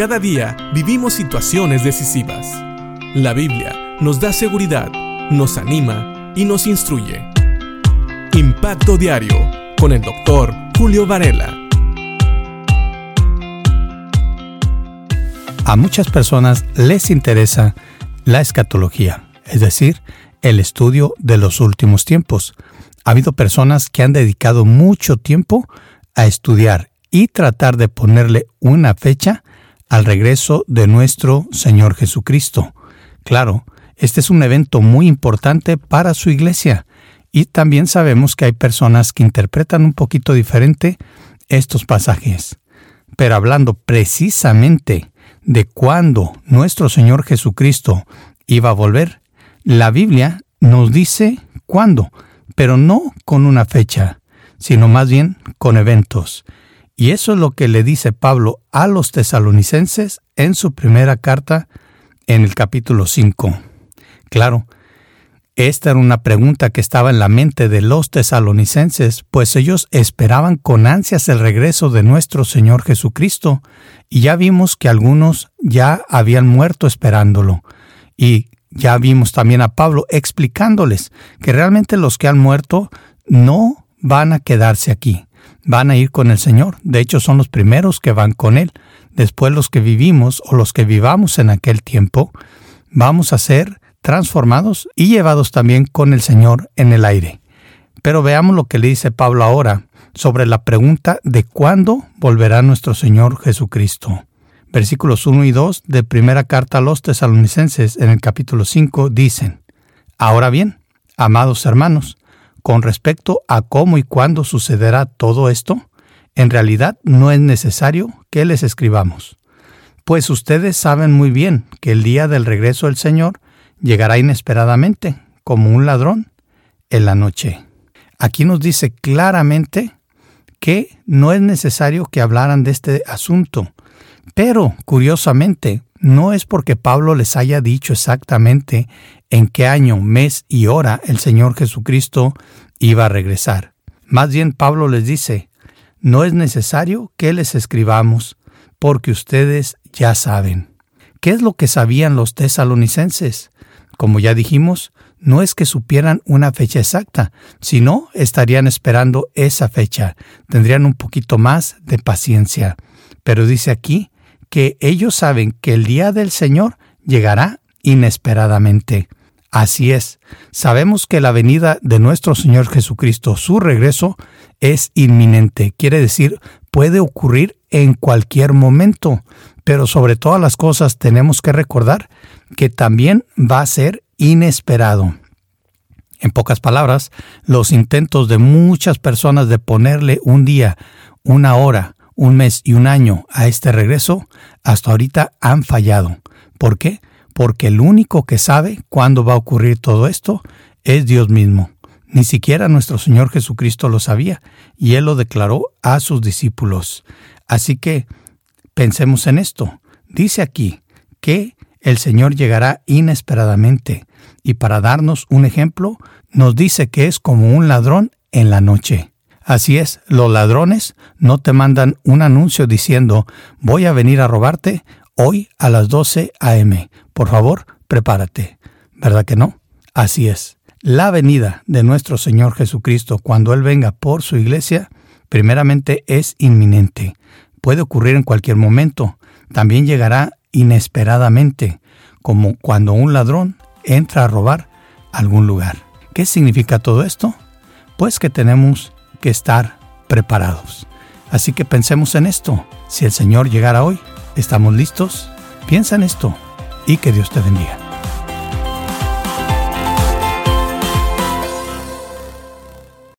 Cada día vivimos situaciones decisivas. La Biblia nos da seguridad, nos anima y nos instruye. Impacto Diario con el doctor Julio Varela. A muchas personas les interesa la escatología, es decir, el estudio de los últimos tiempos. Ha habido personas que han dedicado mucho tiempo a estudiar y tratar de ponerle una fecha al regreso de nuestro Señor Jesucristo. Claro, este es un evento muy importante para su iglesia y también sabemos que hay personas que interpretan un poquito diferente estos pasajes. Pero hablando precisamente de cuándo nuestro Señor Jesucristo iba a volver, la Biblia nos dice cuándo, pero no con una fecha, sino más bien con eventos. Y eso es lo que le dice Pablo a los tesalonicenses en su primera carta en el capítulo 5. Claro, esta era una pregunta que estaba en la mente de los tesalonicenses, pues ellos esperaban con ansias el regreso de nuestro Señor Jesucristo, y ya vimos que algunos ya habían muerto esperándolo. Y ya vimos también a Pablo explicándoles que realmente los que han muerto no van a quedarse aquí, van a ir con el Señor. De hecho, son los primeros que van con Él. Después los que vivimos o los que vivamos en aquel tiempo, vamos a ser transformados y llevados también con el Señor en el aire. Pero veamos lo que le dice Pablo ahora sobre la pregunta de cuándo volverá nuestro Señor Jesucristo. Versículos 1 y 2 de primera carta a los tesalonicenses en el capítulo 5 dicen, Ahora bien, amados hermanos, con respecto a cómo y cuándo sucederá todo esto, en realidad no es necesario que les escribamos, pues ustedes saben muy bien que el día del regreso del Señor llegará inesperadamente, como un ladrón, en la noche. Aquí nos dice claramente que no es necesario que hablaran de este asunto, pero, curiosamente, no es porque Pablo les haya dicho exactamente en qué año, mes y hora el Señor Jesucristo iba a regresar. Más bien Pablo les dice, no es necesario que les escribamos, porque ustedes ya saben. ¿Qué es lo que sabían los tesalonicenses? Como ya dijimos, no es que supieran una fecha exacta, sino estarían esperando esa fecha, tendrían un poquito más de paciencia. Pero dice aquí que ellos saben que el día del Señor llegará inesperadamente. Así es, sabemos que la venida de nuestro Señor Jesucristo, su regreso, es inminente, quiere decir, puede ocurrir en cualquier momento, pero sobre todas las cosas tenemos que recordar que también va a ser inesperado. En pocas palabras, los intentos de muchas personas de ponerle un día, una hora, un mes y un año a este regreso, hasta ahorita han fallado. ¿Por qué? Porque el único que sabe cuándo va a ocurrir todo esto es Dios mismo. Ni siquiera nuestro Señor Jesucristo lo sabía, y Él lo declaró a sus discípulos. Así que pensemos en esto. Dice aquí que el Señor llegará inesperadamente, y para darnos un ejemplo, nos dice que es como un ladrón en la noche. Así es, los ladrones no te mandan un anuncio diciendo voy a venir a robarte hoy a las 12 a.m. Por favor, prepárate. ¿Verdad que no? Así es. La venida de nuestro Señor Jesucristo cuando Él venga por su iglesia, primeramente es inminente. Puede ocurrir en cualquier momento. También llegará inesperadamente, como cuando un ladrón entra a robar algún lugar. ¿Qué significa todo esto? Pues que tenemos que estar preparados. Así que pensemos en esto. Si el Señor llegara hoy, ¿estamos listos? Piensa en esto y que Dios te bendiga.